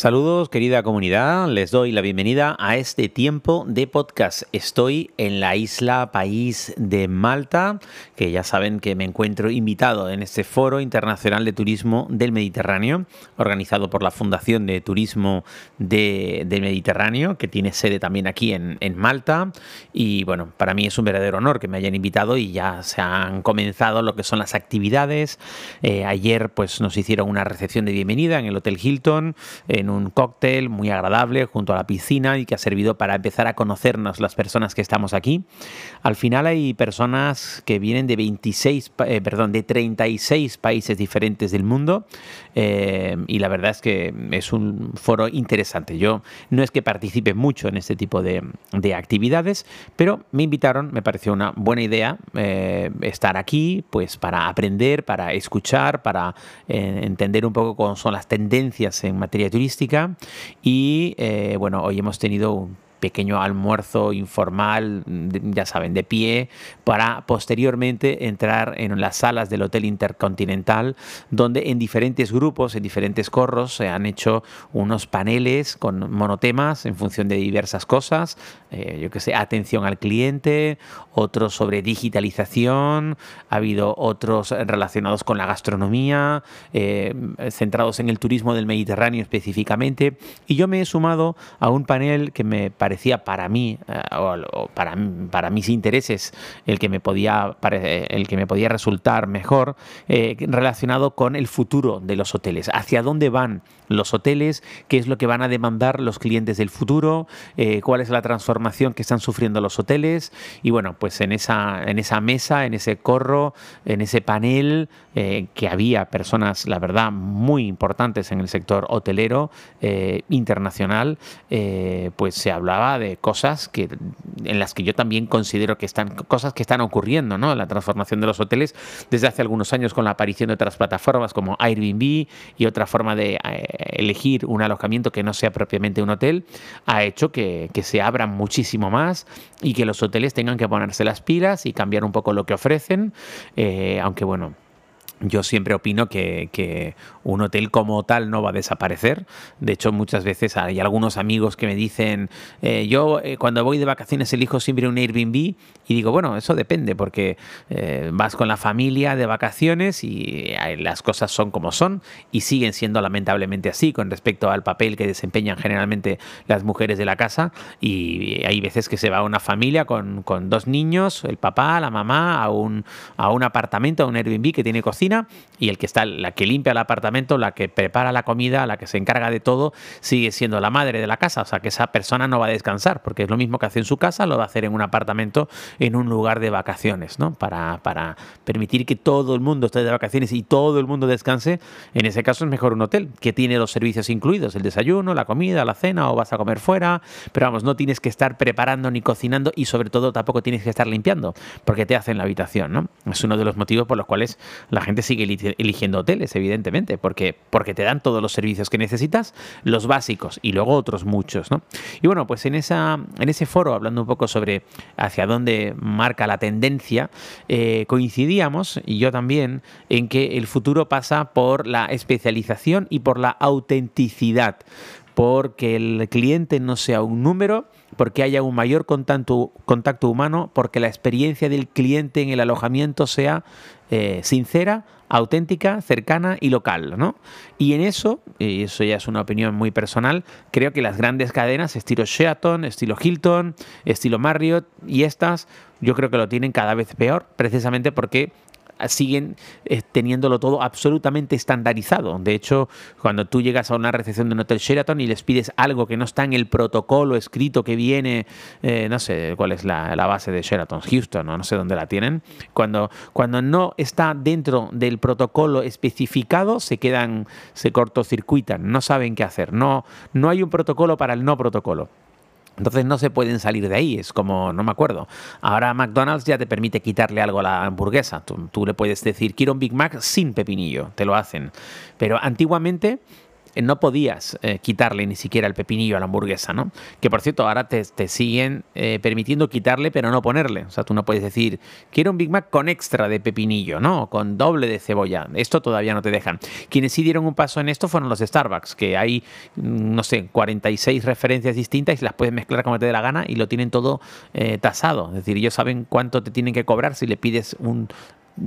Saludos querida comunidad, les doy la bienvenida a este tiempo de podcast. Estoy en la isla país de Malta, que ya saben que me encuentro invitado en este foro internacional de turismo del Mediterráneo, organizado por la Fundación de Turismo del Mediterráneo, que tiene sede también aquí en, Malta. Y bueno, para mí es un verdadero honor que me hayan invitado y ya se han comenzado lo que son las actividades. Eh, ayer pues nos hicieron una recepción de bienvenida en el Hotel Hilton, un cóctel muy agradable junto a la piscina y que ha servido para empezar a conocernos las personas que estamos aquí. Al final hay personas que vienen de 26, eh, perdón, de 36 países diferentes del mundo eh, y la verdad es que es un foro interesante. Yo no es que participe mucho en este tipo de, actividades, pero me invitaron, me pareció una buena idea eh, estar aquí, pues para aprender, para escuchar, para entender un poco cómo son las tendencias en materia turística y eh, bueno, hoy hemos tenido un pequeño almuerzo informal, ya saben, de pie, para posteriormente entrar en las salas del Hotel Intercontinental, donde en diferentes grupos, en diferentes corros, se han hecho unos paneles con monotemas en función de diversas cosas, eh, yo que sé, atención al cliente, otros sobre digitalización, ha habido otros relacionados con la gastronomía, eh, centrados en el turismo del Mediterráneo específicamente, y yo me he sumado a un panel que me parece parecía para mí, eh, o, para, para, mis intereses, el que me podía, el que me podía resultar mejor, eh, relacionado con el futuro de los hoteles. ¿Hacia dónde van los hoteles? ¿Qué es lo que van a demandar los clientes del futuro? Eh, ¿Cuál es la transformación que están sufriendo los hoteles? Y bueno, pues en esa, en esa mesa, en ese corro, en ese panel, que había personas, la verdad, muy importantes en el sector hotelero internacional, pues se hablaba de cosas que, en las que yo también considero que están cosas que están ocurriendo, ¿no? La transformación de los hoteles desde hace algunos años con la aparición de otras plataformas como Airbnb y otra forma de eh, elegir un alojamiento que no sea propiamente un hotel, ha hecho que, se abran muchísimo más y que los hoteles tengan que ponerse las pilas y cambiar un poco lo que ofrecen, eh, aunque bueno yo siempre opino que, un hotel como tal no va a desaparecer. De hecho, muchas veces hay algunos amigos que me dicen, eh, yo eh, cuando voy de vacaciones elijo siempre un Airbnb y digo, bueno, eso depende porque eh, vas con la familia de vacaciones y las cosas son como son y siguen siendo lamentablemente así con respecto al papel que desempeñan generalmente las mujeres de la casa y hay veces que se va una familia con, con dos niños, el papá, la mamá, a un, a un apartamento, a un Airbnb que tiene cocina y el que está, la que limpia el apartamento, la que prepara la comida, la que se encarga de todo, sigue siendo la madre de la casa. O sea que esa persona no va a descansar, porque es lo mismo que hace en su casa, lo va a hacer en un apartamento, en un lugar de vacaciones, ¿no? Para, para permitir que todo el mundo esté de vacaciones y todo el mundo descanse. En ese caso es mejor un hotel, que tiene los servicios incluidos, el desayuno, la comida, la cena, o vas a comer fuera. Pero vamos, no tienes que estar preparando ni cocinando y sobre todo tampoco tienes que estar limpiando, porque te hacen la habitación, ¿no? Es uno de los motivos por los cuales la gente sigue eligiendo hoteles, evidentemente, porque, porque te dan todos los servicios que necesitas, los básicos y luego otros muchos. ¿no? Y bueno, pues en, esa, en ese foro, hablando un poco sobre hacia dónde marca la tendencia, eh, coincidíamos, y yo también, en que el futuro pasa por la especialización y por la autenticidad porque el cliente no sea un número, porque haya un mayor contacto, humano, porque la experiencia del cliente en el alojamiento sea eh, sincera, auténtica, cercana y local, ¿no? Y en eso, y eso ya es una opinión muy personal, creo que las grandes cadenas, estilo Sheraton, estilo Hilton, estilo Marriott y estas, yo creo que lo tienen cada vez peor, precisamente porque siguen eh, teniéndolo todo absolutamente estandarizado. De hecho, cuando tú llegas a una recepción de un hotel Sheraton y les pides algo que no está en el protocolo escrito que viene, eh, no sé cuál es la, base de Sheraton, Houston, no, no sé dónde la tienen, cuando, cuando no está dentro del protocolo especificado, se quedan, se cortocircuitan, no saben qué hacer. No, no hay un protocolo para el no protocolo. Entonces no se pueden salir de ahí, es como, no me acuerdo. Ahora McDonald's ya te permite quitarle algo a la hamburguesa. Tú, le puedes decir, quiero un Big Mac sin pepinillo, te lo hacen. Pero antiguamente no podías eh, quitarle ni siquiera el pepinillo a la hamburguesa, ¿no? Que por cierto, ahora te, siguen eh, permitiendo quitarle, pero no ponerle. O sea, tú no puedes decir, quiero un Big Mac con extra de pepinillo, ¿no? Con doble de cebolla. Esto todavía no te dejan. Quienes sí dieron un paso en esto fueron los Starbucks, que hay, mm, no sé, 46 referencias distintas y las puedes mezclar como te dé la gana y lo tienen todo tasado. Es decir, ellos saben cuánto te tienen que cobrar si le pides un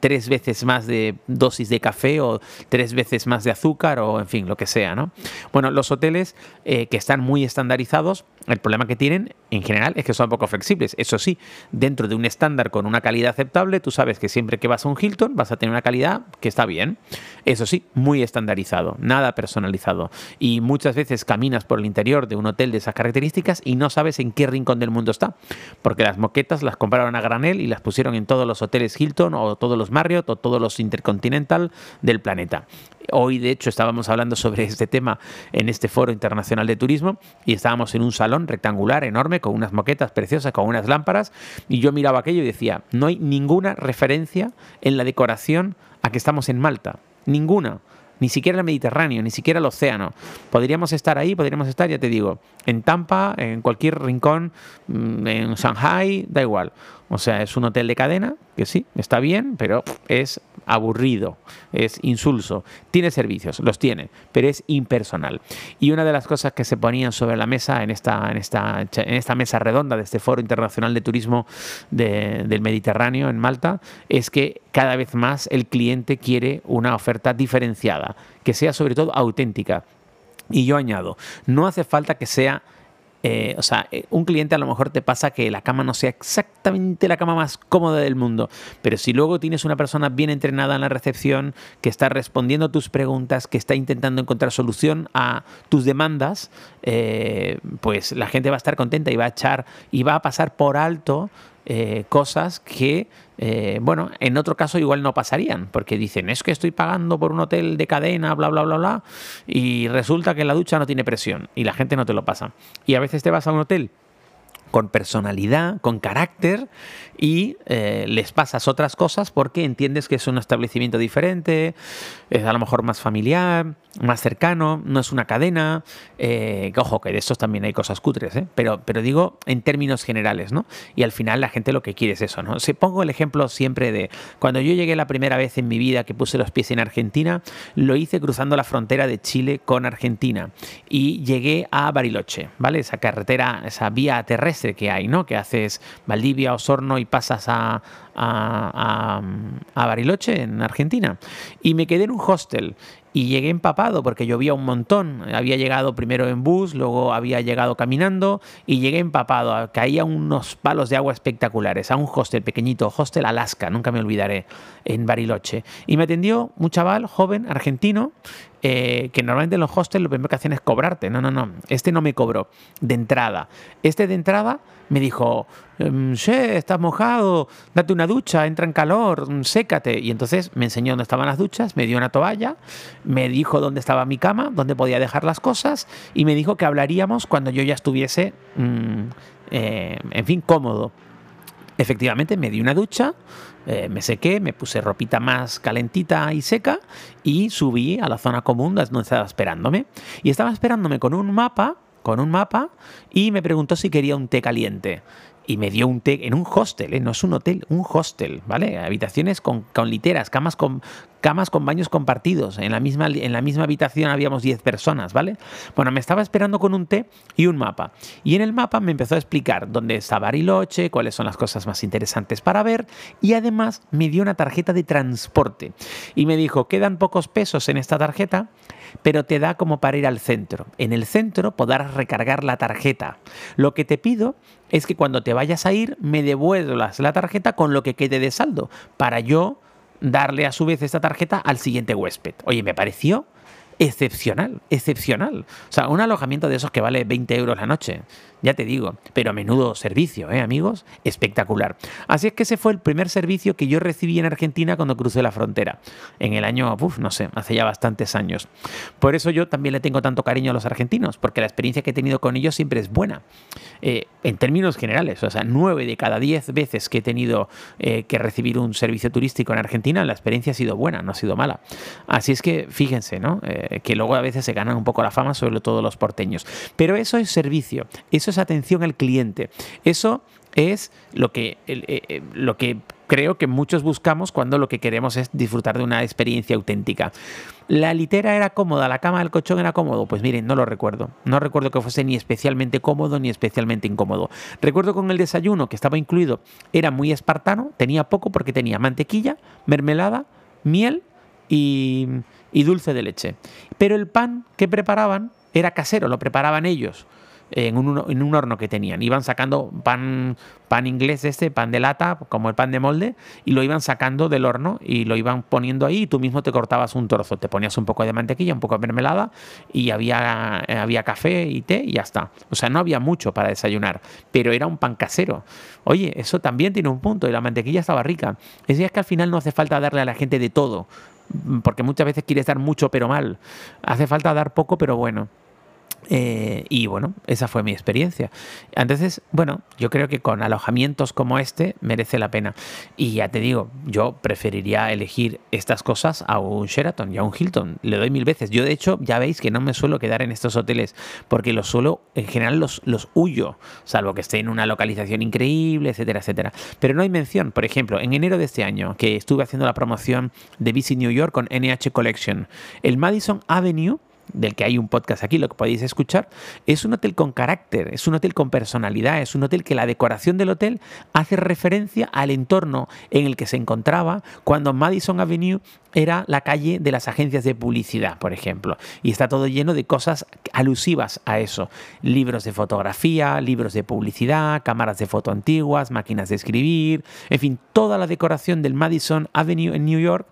tres veces más de dosis de café o tres veces más de azúcar o en fin, lo que sea, ¿no? Bueno, los hoteles eh, que están muy estandarizados, el problema que tienen en general es que son poco flexibles. Eso sí, dentro de un estándar con una calidad aceptable, tú sabes que siempre que vas a un Hilton vas a tener una calidad que está bien. Eso sí, muy estandarizado, nada personalizado. Y muchas veces caminas por el interior de un hotel de esas características y no sabes en qué rincón del mundo está, porque las moquetas las compraron a granel y las pusieron en todos los hoteles Hilton o todos los Marriott o todos los Intercontinental del planeta. Hoy, de hecho, estábamos hablando sobre este tema en este foro internacional de turismo y estábamos en un salón rectangular enorme con unas moquetas preciosas, con unas lámparas y yo miraba aquello y decía, no hay ninguna referencia en la decoración a que estamos en Malta. Ninguna ni siquiera el Mediterráneo, ni siquiera el océano. Podríamos estar ahí, podríamos estar, ya te digo, en Tampa, en cualquier rincón, mm, en Shanghai, da igual. O sea, es un hotel de cadena, que sí, está bien, pero es aburrido, es insulso. Tiene servicios, los tiene, pero es impersonal. Y una de las cosas que se ponían sobre la mesa en esta, en esta, en esta mesa redonda de este Foro Internacional de Turismo del Mediterráneo en Malta es que cada vez más el cliente quiere una oferta diferenciada, que sea sobre todo auténtica. Y yo añado, no hace falta que sea eh, o sea, eh, un cliente a lo mejor te pasa que la cama no sea exactamente la cama más cómoda del mundo, pero si luego tienes una persona bien entrenada en la recepción, que está respondiendo a tus preguntas, que está intentando encontrar solución a tus demandas, eh, pues la gente va a estar contenta y va a echar y va a pasar por alto eh, cosas que, eh, bueno, en otro caso igual no pasarían, porque dicen, es que estoy pagando por un hotel de cadena, bla, bla, bla, bla, y resulta que la ducha no tiene presión y la gente no te lo pasa. Y a veces te vas a un hotel con personalidad, con carácter y eh, les pasas otras cosas porque entiendes que es un establecimiento diferente, es a lo mejor más familiar, más cercano, no es una cadena, eh, ojo, que de estos también hay cosas cutres, ¿eh? pero, pero digo en términos generales, ¿no? Y al final la gente lo que quiere es eso, ¿no? Si pongo el ejemplo siempre de cuando yo llegué la primera vez en mi vida que puse los pies en Argentina, lo hice cruzando la frontera de Chile con Argentina y llegué a Bariloche, ¿vale? Esa carretera, esa vía terrestre que hay, ¿no? Que haces Valdivia, Osorno y pasas a, a, Bariloche, en Argentina. Y me quedé en un hostel y llegué empapado porque llovía un montón. Había llegado primero en bus, luego había llegado caminando y llegué empapado. Caía unos palos de agua espectaculares a un hostel pequeñito, hostel Alaska, nunca me olvidaré, en Bariloche. Y me atendió un chaval joven argentino eh, que normalmente en los hostels lo primero que hacen es cobrarte. No, no, no. Este no me cobró de entrada. Este de entrada me dijo, che, estás mojado, date una ducha, entra en calor, mm, sécate. Y entonces me enseñó dónde estaban las duchas, me dio una toalla, me dijo dónde estaba mi cama, dónde podía dejar las cosas y me dijo que hablaríamos cuando yo ya estuviese, mm, eh, en fin, cómodo. Efectivamente, me di una ducha, eh, me sequé, me puse ropita más calentita y seca y subí a la zona común donde estaba esperándome. Y estaba esperándome con un mapa con un mapa y me preguntó si quería un té caliente. Y me dio un té en un hostel, ¿eh? no es un hotel, un hostel, ¿vale? Habitaciones con, con literas, camas con, camas con baños compartidos. En la misma, en la misma habitación habíamos 10 personas, ¿vale? Bueno, me estaba esperando con un té y un mapa. Y en el mapa me empezó a explicar dónde está Bariloche, cuáles son las cosas más interesantes para ver y además me dio una tarjeta de transporte. Y me dijo, quedan pocos pesos en esta tarjeta pero te da como para ir al centro. En el centro podrás recargar la tarjeta. Lo que te pido es que cuando te vayas a ir me devuelvas la tarjeta con lo que quede de saldo para yo darle a su vez esta tarjeta al siguiente huésped. Oye, me pareció excepcional, excepcional. O sea, un alojamiento de esos que vale 20 euros la noche. Ya te digo, pero a menudo servicio, ¿eh, amigos? Espectacular. Así es que ese fue el primer servicio que yo recibí en Argentina cuando crucé la frontera, en el año, uf, no sé, hace ya bastantes años. Por eso yo también le tengo tanto cariño a los argentinos, porque la experiencia que he tenido con ellos siempre es buena, eh, en términos generales, o sea, nueve de cada diez veces que he tenido eh, que recibir un servicio turístico en Argentina, la experiencia ha sido buena, no ha sido mala. Así es que fíjense, ¿no? Eh, que luego a veces se ganan un poco la fama, sobre todo los porteños. Pero eso es servicio, eso es atención al cliente, eso es lo que, eh, eh, lo que creo que muchos buscamos cuando lo que queremos es disfrutar de una experiencia auténtica. ¿La litera era cómoda? ¿La cama del colchón era cómodo? Pues miren, no lo recuerdo. No recuerdo que fuese ni especialmente cómodo ni especialmente incómodo. Recuerdo con el desayuno que estaba incluido, era muy espartano, tenía poco porque tenía mantequilla, mermelada, miel y dulce de leche. Pero el pan que preparaban era casero, lo preparaban ellos en un, en un, horno que tenían. Iban sacando pan, pan inglés este, pan de lata, como el pan de molde, y lo iban sacando del horno y lo iban poniendo ahí y tú mismo te cortabas un trozo. Te ponías un poco de mantequilla, un poco de mermelada y había, había café y té y ya está. O sea, no había mucho para desayunar, pero era un pan casero. Oye, eso también tiene un punto y la mantequilla estaba rica. Es que al final no hace falta darle a la gente de todo, porque muchas veces quieres dar mucho pero mal. Hace falta dar poco pero bueno. Eh, y bueno, esa fue mi experiencia. Entonces, bueno, yo creo que con alojamientos como este merece la pena. Y ya te digo, yo preferiría elegir estas cosas a un Sheraton y a un Hilton. Le doy mil veces. Yo, de hecho, ya veis que no me suelo quedar en estos hoteles porque los suelo, en general, los, los huyo, salvo que esté en una localización increíble, etcétera, etcétera. Pero no hay mención. Por ejemplo, en enero de este año, que estuve haciendo la promoción de Visit New York con NH Collection, el Madison Avenue del que hay un podcast aquí, lo que podéis escuchar, es un hotel con carácter, es un hotel con personalidad, es un hotel que la decoración del hotel hace referencia al entorno en el que se encontraba cuando Madison Avenue era la calle de las agencias de publicidad, por ejemplo. Y está todo lleno de cosas alusivas a eso. Libros de fotografía, libros de publicidad, cámaras de foto antiguas, máquinas de escribir, en fin, toda la decoración del Madison Avenue en New York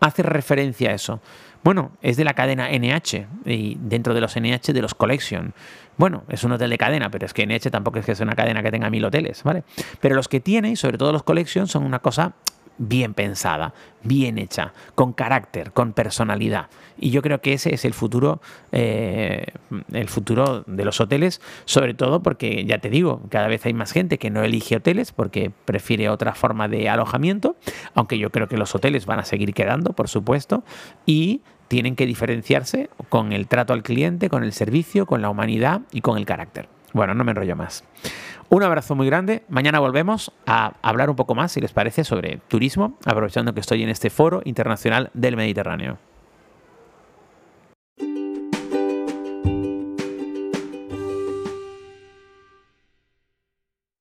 hace referencia a eso. Bueno, es de la cadena NH y dentro de los NH de los Collection. Bueno, es un hotel de cadena, pero es que NH tampoco es que sea una cadena que tenga mil hoteles, ¿vale? Pero los que tiene, y sobre todo los Collection, son una cosa bien pensada, bien hecha, con carácter, con personalidad. Y yo creo que ese es el futuro, eh, el futuro de los hoteles, sobre todo porque, ya te digo, cada vez hay más gente que no elige hoteles porque prefiere otra forma de alojamiento, aunque yo creo que los hoteles van a seguir quedando, por supuesto, y tienen que diferenciarse con el trato al cliente, con el servicio, con la humanidad y con el carácter. Bueno, no me enrollo más. Un abrazo muy grande. Mañana volvemos a hablar un poco más, si les parece, sobre turismo, aprovechando que estoy en este foro internacional del Mediterráneo.